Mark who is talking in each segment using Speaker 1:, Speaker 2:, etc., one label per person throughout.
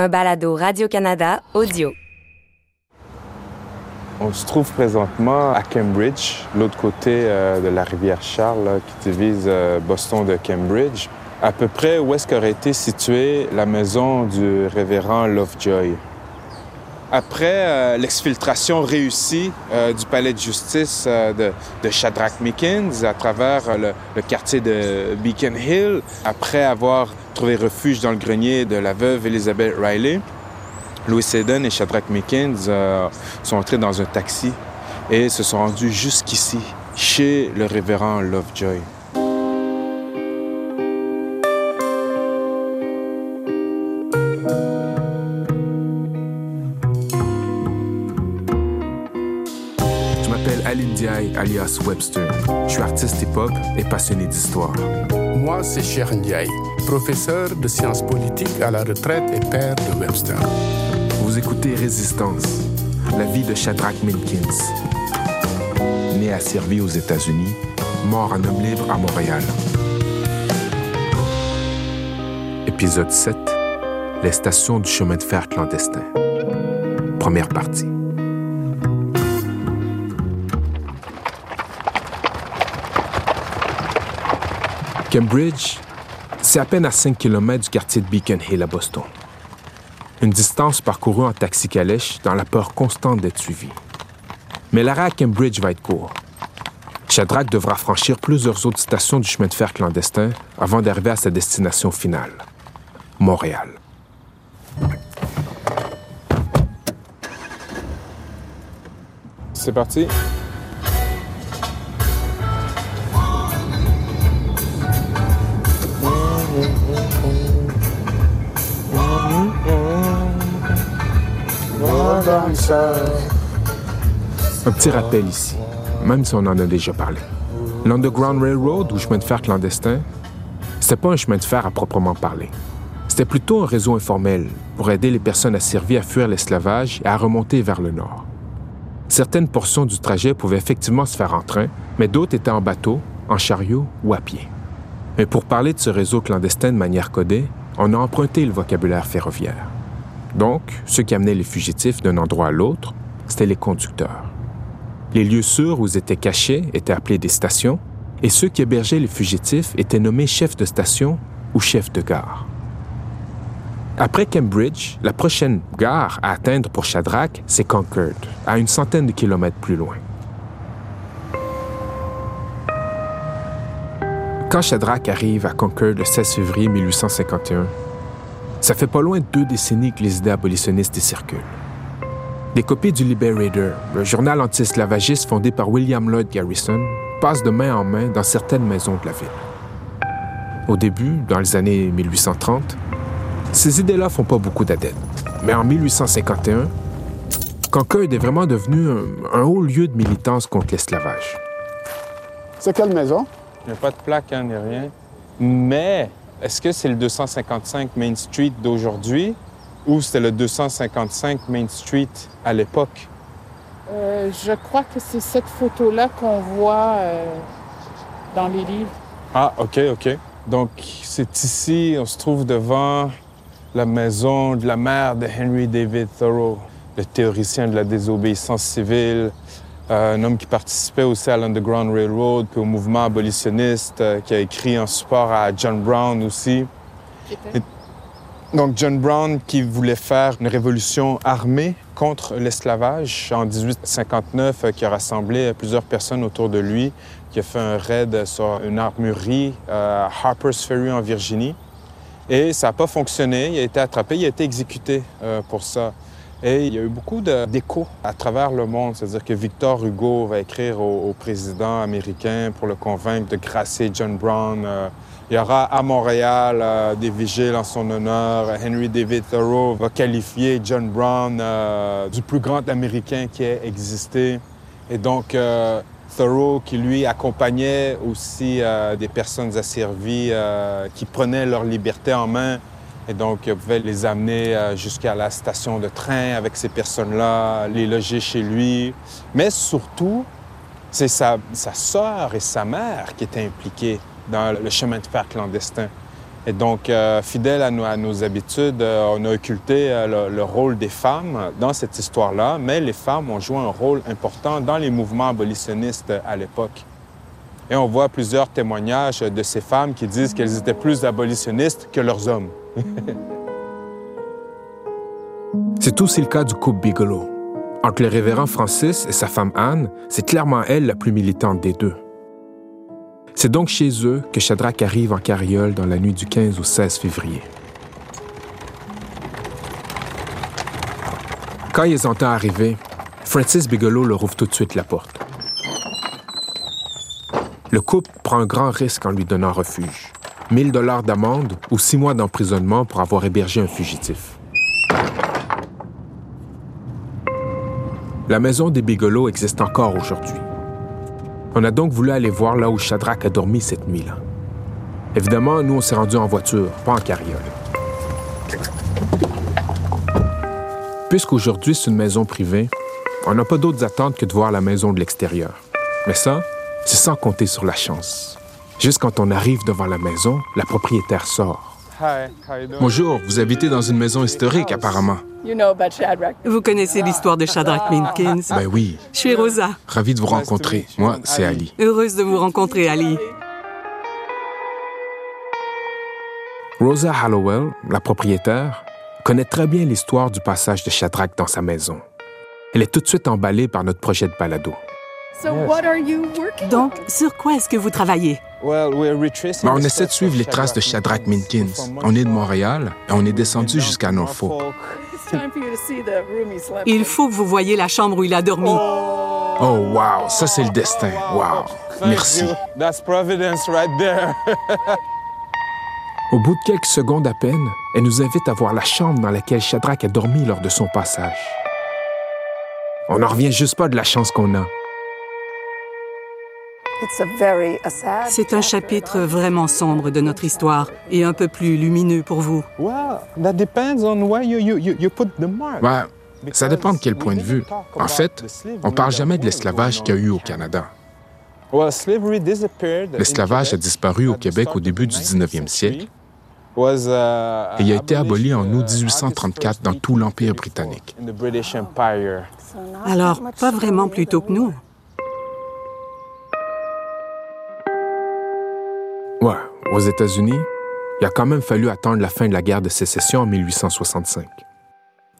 Speaker 1: un balado Radio-Canada audio.
Speaker 2: On se trouve présentement à Cambridge, l'autre côté euh, de la rivière Charles, qui divise euh, Boston de Cambridge, à peu près où est-ce qu'aurait été située la maison du révérend Lovejoy? Après euh, l'exfiltration réussie du palais de justice de, Shadrach Mickens à travers le quartier de Beacon Hill, après avoir trouvé refuge dans le grenier de la veuve Elizabeth Riley, Louis Seddon et Shadrach Mickens euh, sont entrés dans un taxi et se sont rendus jusqu'ici, chez le révérend Lovejoy.
Speaker 3: Je m'appelle Aline Diaye, alias Webster. Je suis artiste hip-hop et passionné d'histoire.
Speaker 4: Moi, c'est Cher Ndiaye, professeur de sciences politiques à la retraite et père de Webster.
Speaker 3: Vous écoutez Résistance, la vie de Shadrach Minkins. Né asservi aux États-Unis, mort en homme libre à Montréal. Épisode 7 Les stations du chemin de fer clandestin. Première partie. Cambridge, c'est à peine à 5 km du quartier de Beacon Hill à Boston. Une distance parcourue en taxi-calèche dans la peur constante d'être suivi. Mais l'arrêt à Cambridge va être court. Shadrach devra franchir plusieurs autres stations du chemin de fer clandestin avant d'arriver à sa destination finale, Montréal.
Speaker 2: C'est parti.
Speaker 3: Un petit rappel ici, même si on en a déjà parlé. L'Underground Railroad ou chemin de fer clandestin, c'était pas un chemin de fer à proprement parler. C'était plutôt un réseau informel pour aider les personnes asservies à fuir l'esclavage et à remonter vers le nord. Certaines portions du trajet pouvaient effectivement se faire en train, mais d'autres étaient en bateau, en chariot ou à pied. Mais pour parler de ce réseau clandestin de manière codée, on a emprunté le vocabulaire ferroviaire. Donc, ceux qui amenaient les fugitifs d'un endroit à l'autre, c'était les conducteurs. Les lieux sûrs où ils étaient cachés étaient appelés des stations, et ceux qui hébergeaient les fugitifs étaient nommés chefs de station ou chefs de gare. Après Cambridge, la prochaine gare à atteindre pour Shadrach, c'est Concord, à une centaine de kilomètres plus loin. Quand Shadrach arrive à Concord le 16 février 1851, ça fait pas loin de deux décennies que les idées abolitionnistes y circulent. Des copies du Liberator, le journal anti-esclavagiste fondé par William Lloyd Garrison, passent de main en main dans certaines maisons de la ville. Au début, dans les années 1830, ces idées-là font pas beaucoup d'adeptes. Mais en 1851, Concord est vraiment devenu un, un haut lieu de militance contre l'esclavage.
Speaker 4: C'est quelle maison?
Speaker 2: Il n'y a pas de plaque, hein, ni rien. Mais est-ce que c'est le 255 Main Street d'aujourd'hui ou c'était le 255 Main Street à l'époque?
Speaker 5: Euh, je crois que c'est cette photo-là qu'on voit euh, dans les livres.
Speaker 2: Ah, OK, OK. Donc, c'est ici, on se trouve devant la maison de la mère de Henry David Thoreau, le théoricien de la désobéissance civile, un homme qui participait aussi à l'Underground Railroad, puis au mouvement abolitionniste, euh, qui a écrit en support à John Brown aussi. Et- Donc, John Brown qui voulait faire une révolution armée contre l'esclavage en 1859, euh, qui a rassemblé plusieurs personnes autour de lui, qui a fait un raid sur une armurerie euh, à Harper's Ferry en Virginie. Et ça n'a pas fonctionné. Il a été attrapé, il a été exécuté euh, pour ça. Et il y a eu beaucoup d'échos à travers le monde. C'est-à-dire que Victor Hugo va écrire au, président américain pour le convaincre de gracier John Brown. Euh, il y aura à Montréal euh, des vigiles en son honneur. Henry David Thoreau va qualifier John Brown euh, du plus grand Américain qui ait existé. Et donc, Thoreau, qui lui accompagnait aussi des personnes asservies qui prenaient leur liberté en main et donc euh, pouvait les amener euh, jusqu'à la station de train avec ces personnes-là, les loger chez lui. Mais surtout, c'est sa, sœur et sa mère qui étaient impliquées dans le chemin de fer clandestin. Et donc, euh, fidèle à nos, habitudes, euh, on a occulté euh, le rôle des femmes dans cette histoire-là, mais les femmes ont joué un rôle important dans les mouvements abolitionnistes à l'époque. Et on voit plusieurs témoignages de ces femmes qui disent qu'elles étaient plus abolitionnistes que leurs hommes.
Speaker 3: C'est aussi le cas du couple Bigelow. Entre le révérend Francis et sa femme Anne, c'est clairement elle la plus militante des deux. C'est donc chez eux que Shadrach arrive en carriole dans la nuit du 15 au 16 février. Quand ils entendent arriver, Francis Bigelow leur ouvre tout de suite la porte. Le couple prend un grand risque en lui donnant refuge. 1000 dollars d'amende ou six mois d'emprisonnement pour avoir hébergé un fugitif. La maison des Bigelow existe encore aujourd'hui. On a donc voulu aller voir là où Shadrach a dormi cette nuit-là. Évidemment, nous, on s'est rendu en voiture, pas en carriole. Puisqu'aujourd'hui, c'est une maison privée, on n'a pas d'autres attentes que de voir la maison de l'extérieur. Mais ça, c'est sans compter sur la chance. Juste quand on arrive devant la maison, la propriétaire sort.
Speaker 2: Hi, how you doing?
Speaker 3: Bonjour, vous habitez dans une maison historique apparemment.
Speaker 5: You know about Shadrach.
Speaker 6: Vous connaissez l'histoire de Shadrach Minkins.
Speaker 3: Ben oui,
Speaker 6: Je suis Rosa.
Speaker 3: ravi de vous rencontrer. Moi, c'est Ali.
Speaker 6: Heureuse de vous rencontrer, Ali.
Speaker 3: Rosa Hallowell, la propriétaire, connaît très bien l'histoire du passage de Shadrach dans sa maison. Elle est tout de suite emballée par notre projet de balado.
Speaker 5: So what are you working
Speaker 6: Donc, sur quoi est-ce que vous travaillez?
Speaker 2: Well, we're retracing
Speaker 3: Ben, on essaie de suivre les traces de Shadrach Minkins. On est de Montréal et on est descendu jusqu'à Norfolk.
Speaker 6: Il faut que vous voyiez la chambre où il a dormi.
Speaker 3: Oh, wow, ça c'est le destin. Wow, merci.
Speaker 2: you. That's Providence right there.
Speaker 3: Au bout de quelques secondes à peine, elle nous invite à voir la chambre dans laquelle Shadrach a dormi lors de son passage. On n'en revient juste pas de la chance qu'on a.
Speaker 6: C'est un chapitre vraiment sombre de notre histoire et un peu plus lumineux pour vous.
Speaker 2: well, that depends on where you, you, you, you put the mark.
Speaker 3: Ça dépend de quel point de vue. En fait, on parle jamais de l'esclavage qu'il y a eu au Canada.
Speaker 2: Well, slavery disappeared in
Speaker 3: L'esclavage a
Speaker 2: Quebec
Speaker 3: disparu au
Speaker 2: at the
Speaker 3: Québec au
Speaker 2: of
Speaker 3: début
Speaker 2: the
Speaker 3: du
Speaker 2: 19th
Speaker 3: 19e siècle
Speaker 2: was, uh,
Speaker 3: et il a été aboli en août
Speaker 2: abolished, uh,
Speaker 3: 1834 dans tout l'Empire britannique.
Speaker 2: in the British Empire.
Speaker 6: Alors, pas vraiment plus tôt que nous.
Speaker 3: Aux États-Unis, il a quand même fallu attendre la fin de la guerre de sécession en 1865.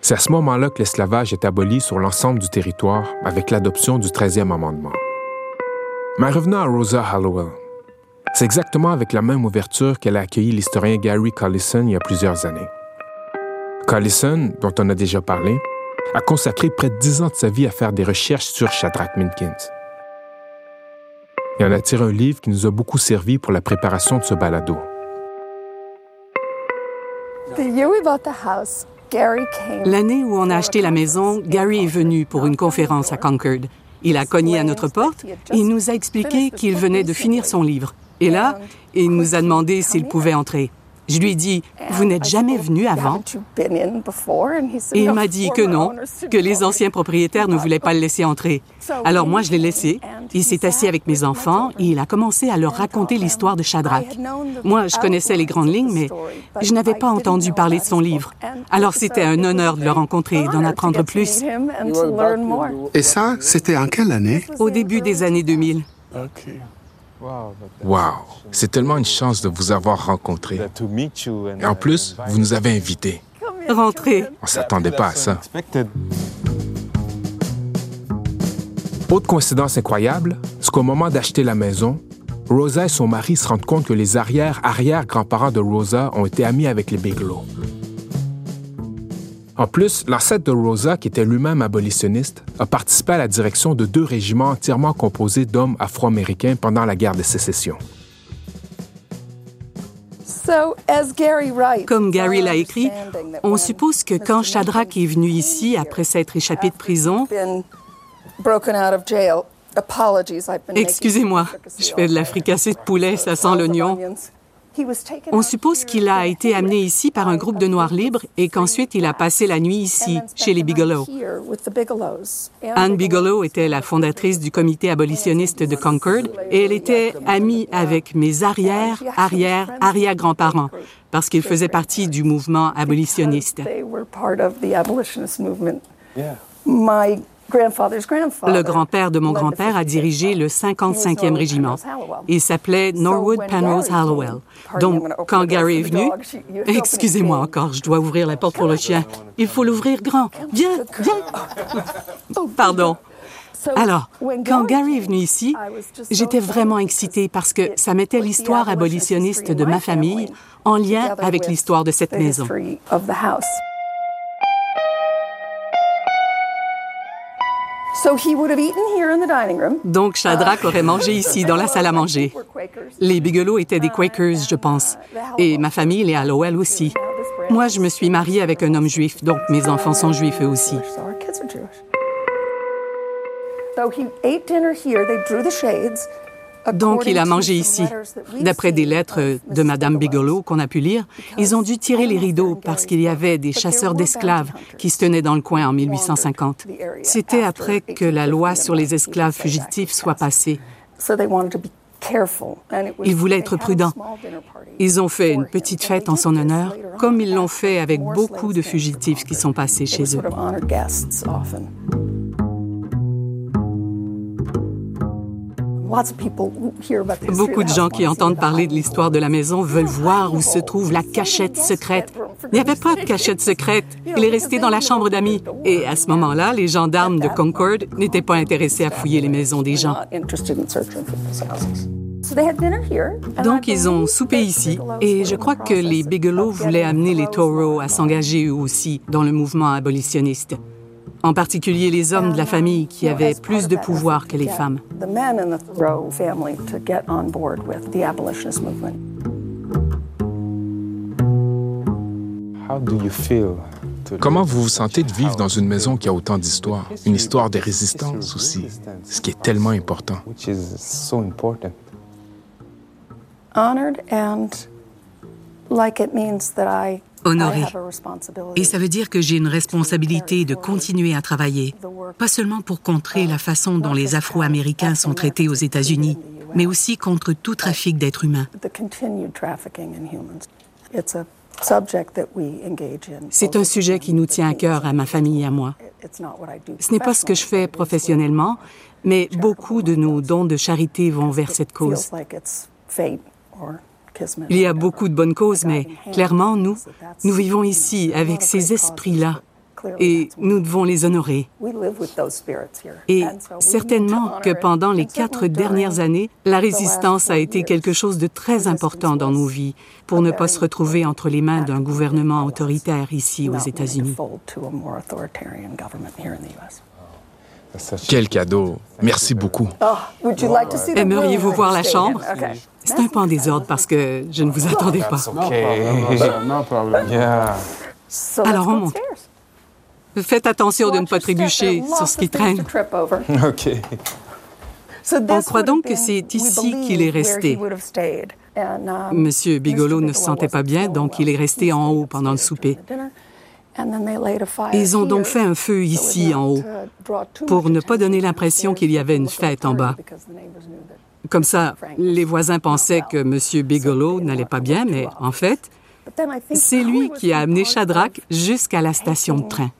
Speaker 3: C'est à ce moment-là que l'esclavage est aboli sur l'ensemble du territoire avec l'adoption du 13e amendement. Mais revenons à Rosa Hallowell. C'est exactement avec la même ouverture qu'elle a accueilli l'historien Gary Collison il y a plusieurs années. Collison, dont on a déjà parlé, a consacré près de dix ans de sa vie à faire des recherches sur Shadrach Minkins. Il en a tiré un livre qui nous a beaucoup servi pour la préparation de ce balado.
Speaker 6: L'année où on a acheté la maison, Gary est venu pour une conférence à Concord. Il a cogné à notre porte et il nous a expliqué qu'il venait de finir son livre. Et là, il nous a demandé s'il pouvait entrer. Je lui ai dit, vous n'êtes jamais venu avant? Et il
Speaker 7: "No,
Speaker 6: m'a dit que non, que les anciens
Speaker 7: me."
Speaker 6: propriétaires ne voulaient pas le laisser entrer. Alors moi, je l'ai laissé. Il s'est assis avec mes enfants et il a commencé à leur raconter l'histoire de Shadrach. Moi, je connaissais les grandes lignes, mais je n'avais pas entendu parler de son livre. Alors c'était un honneur de le rencontrer et d'en apprendre plus.
Speaker 4: Et ça, c'était en quelle année?
Speaker 6: Au début des années 2000.
Speaker 4: OK.
Speaker 2: Wow,
Speaker 3: c'est tellement une chance de vous avoir rencontré. Et en plus, vous nous avez invités.
Speaker 6: Rentrez.
Speaker 3: On s'attendait pas à ça. Autre coïncidence incroyable, c'est qu'au moment d'acheter la maison, Rosa et son mari se rendent compte que les arrière-arrière-grands-parents de Rosa ont été amis avec les Bigelow. En plus, l'ancêtre de Rosa, qui était lui-même abolitionniste, a participé à la direction de deux régiments entièrement composés d'hommes afro-américains pendant la guerre de sécession.
Speaker 6: Comme Gary l'a écrit, on suppose que quand Shadrach est venu ici après s'être échappé de prison, excusez-moi, je fais de la fricassée de poulet, ça sent l'oignon. On suppose qu'il a été amené ici par un groupe de Noirs libres et qu'ensuite il a passé la nuit ici, chez les Bigelow. Anne Bigelow était la fondatrice du comité abolitionniste de Concord et elle était amie avec mes arrière, arrière, arrière-grands-parents parce qu'ils faisaient partie du mouvement abolitionniste. Le grand-père de mon grand-père a dirigé le 55e régiment. Il s'appelait Norwood Penrose Hallowell. Donc, quand Gary est venu, excusez-moi encore, je dois ouvrir la porte pour le chien. Il faut l'ouvrir grand. Viens, viens. Pardon. Alors, quand Gary est venu ici, j'étais vraiment excitée parce que ça mettait l'histoire abolitionniste de ma famille en lien avec l'histoire de cette maison. Donc Shadrach aurait mangé ici, dans la salle à manger. Les Bigelow étaient des Quakers, je pense. Et ma famille, les Hallowell aussi. Moi, je me suis mariée avec un homme juif, donc mes enfants sont juifs eux aussi. Donc, il a mangé ici. D'après des lettres de Madame Bigelow qu'on a pu lire, ils ont dû tirer les rideaux parce qu'il y avait des chasseurs d'esclaves qui se tenaient dans le coin en 1850. C'était après que la loi sur les esclaves fugitifs soit passée. Ils voulaient être prudents. Ils ont fait une petite fête en son honneur, comme ils l'ont fait avec beaucoup de fugitifs qui sont passés chez eux. Beaucoup de gens qui entendent parler de l'histoire de la maison veulent voir où se trouve la cachette secrète. Il n'y avait pas de cachette secrète. Il est resté dans la chambre d'amis. Et à ce moment-là, les gendarmes de Concord n'étaient pas intéressés à fouiller les maisons des gens. Donc, ils ont soupé ici et je crois que les Bigelow voulaient amener les Taureaux à s'engager eux aussi dans le mouvement abolitionniste en particulier les hommes de la famille qui avaient plus de pouvoir que les femmes.
Speaker 3: Comment vous vous sentez de vivre dans une maison qui a autant d'histoire, une histoire de résistance aussi, ce qui est tellement important?
Speaker 7: Honored and like it means that I
Speaker 6: honoré. Et ça veut dire que j'ai une responsabilité de continuer à travailler, pas seulement pour contrer la façon dont les Afro-Américains sont traités aux États-Unis, mais aussi contre tout trafic d'êtres humains. C'est un sujet qui nous tient à cœur à ma famille et à moi. Ce n'est pas ce que je fais professionnellement, mais beaucoup de nos dons de charité vont vers cette cause. Il y a beaucoup de bonnes causes, mais clairement, nous, nous vivons ici avec ces esprits-là et nous devons les honorer. Et certainement que pendant les quatre dernières années, la résistance a été quelque chose de très important dans nos vies pour ne pas se retrouver entre les mains d'un gouvernement autoritaire ici aux États-Unis.
Speaker 3: Quel cadeau. Merci beaucoup.
Speaker 7: Oh,
Speaker 6: Aimeriez-vous voir la chambre? C'est un peu en désordre parce que je ne vous attendais pas. Alors on monte. Faites attention de ne pas trébucher sur ce qui traîne.
Speaker 2: OK.
Speaker 6: On croit donc que c'est ici qu'il est resté. Monsieur Bigelow ne se sentait pas bien, donc il est resté en haut pendant le souper. Ils ont donc fait un feu ici en haut pour ne pas donner l'impression qu'il y avait une fête en bas. Comme ça, les voisins pensaient que M. Bigelow n'allait pas bien, mais en fait, c'est lui qui a amené Shadrach jusqu'à la station de train.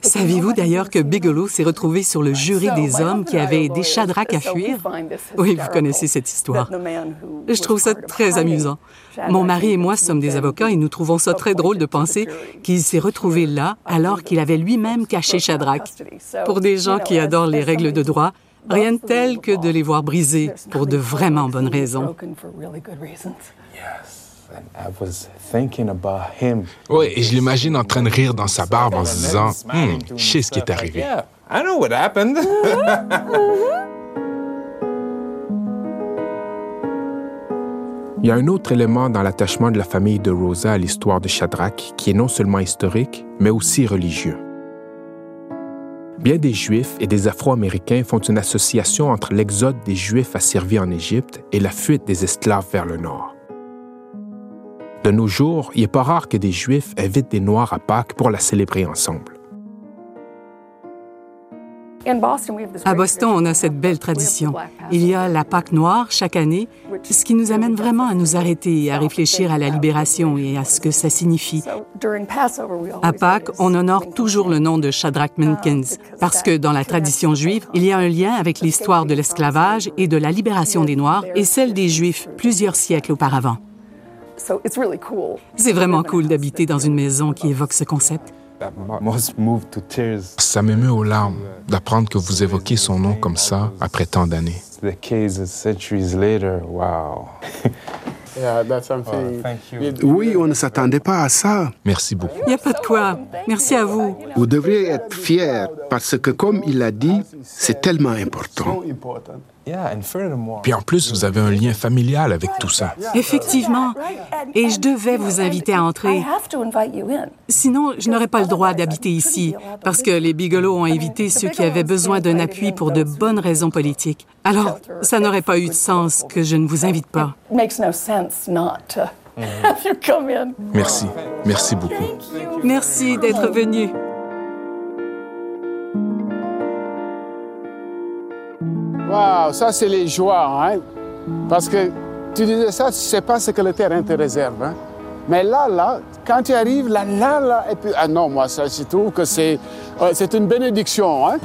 Speaker 6: Saviez-vous d'ailleurs que Bigelow s'est retrouvé sur le jury des hommes qui avaient aidé Shadrach à fuir? Oui, vous connaissez cette histoire. Je trouve ça très amusant. Mon mari et moi sommes des avocats et nous trouvons ça très drôle de penser qu'il s'est retrouvé là alors qu'il avait lui-même caché Shadrach. Pour des gens qui adorent les règles de droit, rien de tel que de les voir briser pour de vraiment bonnes raisons.
Speaker 3: Oui, et je l'imagine en train de rire dans sa barbe en se disant hmm, Je sais ce qui est arrivé.
Speaker 2: I know what happened.
Speaker 3: Il y a un autre élément dans l'attachement de la famille de Rosa à l'histoire de Shadrach qui est non seulement historique, mais aussi religieux. bien des Juifs et des Afro-Américains font une association entre l'exode des Juifs asservis en Égypte et la fuite des esclaves vers le nord. De nos jours, il n'est pas rare que des Juifs invitent des Noirs à Pâques pour la célébrer ensemble.
Speaker 6: À Boston, on a cette belle tradition. Il y a la Pâque noire chaque année, ce qui nous amène vraiment à nous arrêter et à réfléchir à la libération et à ce que ça signifie. À Pâques, on honore toujours le nom de Shadrach Minkins parce que dans la tradition juive, il y a un lien avec l'histoire de l'esclavage et de la libération des Noirs et celle des Juifs plusieurs siècles auparavant. C'est vraiment cool d'habiter dans une maison qui évoque ce concept.
Speaker 3: Ça m'émeut aux larmes d'apprendre que vous évoquez son nom comme ça après tant d'années.
Speaker 8: Oui, on ne s'attendait pas à ça.
Speaker 3: Merci beaucoup.
Speaker 6: Il n'y a pas de quoi. Merci à vous.
Speaker 8: Vous devriez être fiers parce que, comme il l'a dit, c'est tellement important.
Speaker 3: Puis en plus, vous avez un lien familial avec tout ça.
Speaker 6: Effectivement. Et je devais vous inviter à entrer. Sinon, je n'aurais pas le droit d'habiter ici, parce que les Bigelow ont invité ceux qui avaient besoin d'un appui pour de bonnes raisons politiques. Alors, ça n'aurait pas eu de sens que je ne vous invite pas.
Speaker 3: Merci. Merci beaucoup.
Speaker 6: Merci d'être venu.
Speaker 4: Waouh, ça c'est les joies, hein? Parce que tu disais ça, tu sais pas ce que le terrain te réserve. Hein? Mais là, là, quand tu arrives, là, là, là, et puis, ah non, moi, ça, je trouve que c'est, c'est une bénédiction, hein?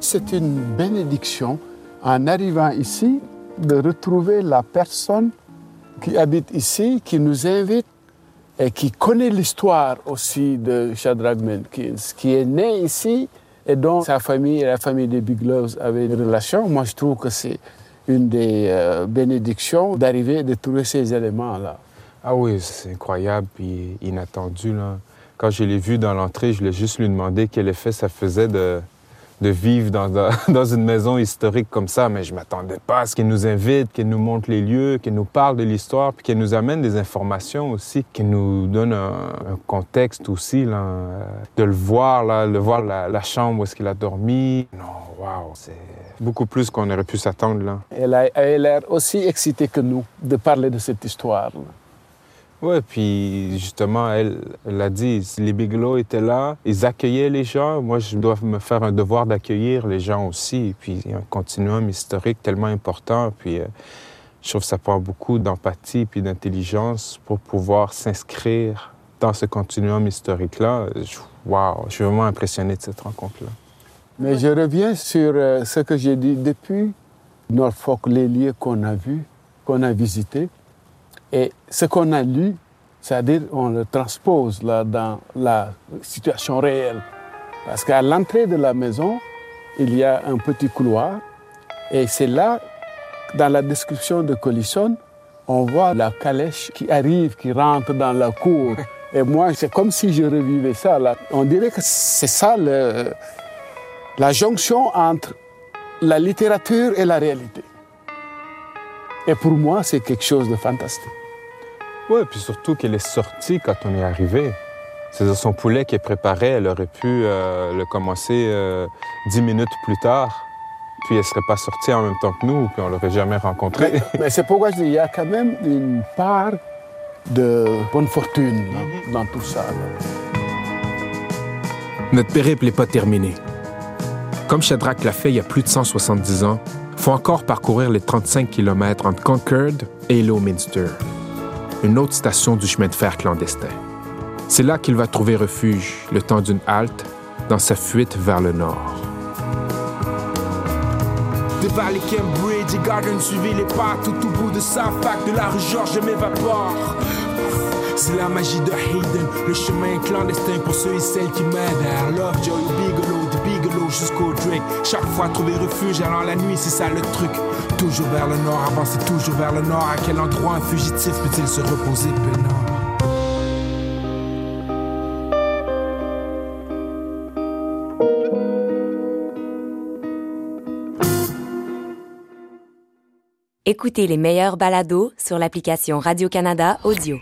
Speaker 4: C'est une bénédiction en arrivant ici de retrouver la personne qui habite ici, qui nous invite et qui connaît l'histoire aussi de Shadrach Menkins, qui est né ici et dont sa famille et la famille des Biglows avaient une relation. Moi, je trouve que c'est une des euh, bénédictions d'arriver de trouver ces éléments-là.
Speaker 2: Ah oui, c'est incroyable et inattendu. Là. Quand je l'ai vu dans l'entrée, je l'ai juste lui demandé quel effet ça faisait de, de vivre dans, dans, une maison historique comme ça, mais je ne m'attendais pas à ce qu'il nous invite, qu'il nous montre les lieux, qu'il nous parle de l'histoire, puis qu'il nous amène des informations aussi, qu'il nous donne un, contexte aussi, là, de le voir, là, de voir la, chambre où est-ce qu'il a dormi. Non, waouh, c'est beaucoup plus qu'on aurait pu s'attendre.
Speaker 4: Elle a l'air aussi excitée que nous de parler de cette histoire.
Speaker 2: Oui, puis justement, elle l'a dit, les Bigelow étaient là, ils accueillaient les gens. Moi, je dois me faire un devoir d'accueillir les gens aussi. Puis il y a un continuum historique tellement important. Puis euh, je trouve que ça prend beaucoup d'empathie puis d'intelligence pour pouvoir s'inscrire dans ce continuum historique-là. Waouh, je suis vraiment impressionné de cette rencontre-là.
Speaker 4: Mais je reviens sur euh, ce que j'ai dit depuis Norfolk, les lieux qu'on a vus, qu'on a visités. Et ce qu'on a lu, c'est-à-dire on le transpose là, dans la situation réelle. Parce qu'à l'entrée de la maison, il y a un petit couloir. Et c'est là, dans la description de Collisson, on voit la calèche qui arrive, qui rentre dans la cour. Et moi, c'est comme si je revivais ça. On dirait que c'est ça le, la jonction entre la littérature et la réalité. Et pour moi, c'est quelque chose de fantastique.
Speaker 2: Oui, puis surtout qu'elle est sortie quand on est arrivé. C'est son poulet qui est préparé, elle aurait pu euh, le commencer euh, dix minutes plus tard, puis elle serait pas sortie en même temps que nous, puis on l'aurait jamais rencontrée.
Speaker 4: Mais, c'est pourquoi je dis, il y a quand même une part de bonne fortune dans, tout ça.
Speaker 3: Notre périple n'est pas terminé. Comme Shadrach l'a fait il y a plus de 170 ans, faut encore parcourir les 35 km entre Concord et Minster une autre station du chemin de fer clandestin. C'est là qu'il va trouver refuge, le temps d'une halte, dans sa fuite vers le nord.
Speaker 9: Des vallées Cambridge et Garden suivi les pas tout au bout de sa fac de la rue Georges m'évapore. C'est la magie de Hayden, le chemin clandestin pour ceux et celles qui m'aident. Love, Joy, Bigelow, jusqu'au Drake. Chaque fois trouver refuge, alors la nuit, c'est ça le truc. Toujours vers le nord, avancer toujours vers le nord. À quel endroit un fugitif peut-il se reposer peinard?
Speaker 1: Écoutez les meilleurs balados sur l'application Radio-Canada Audio.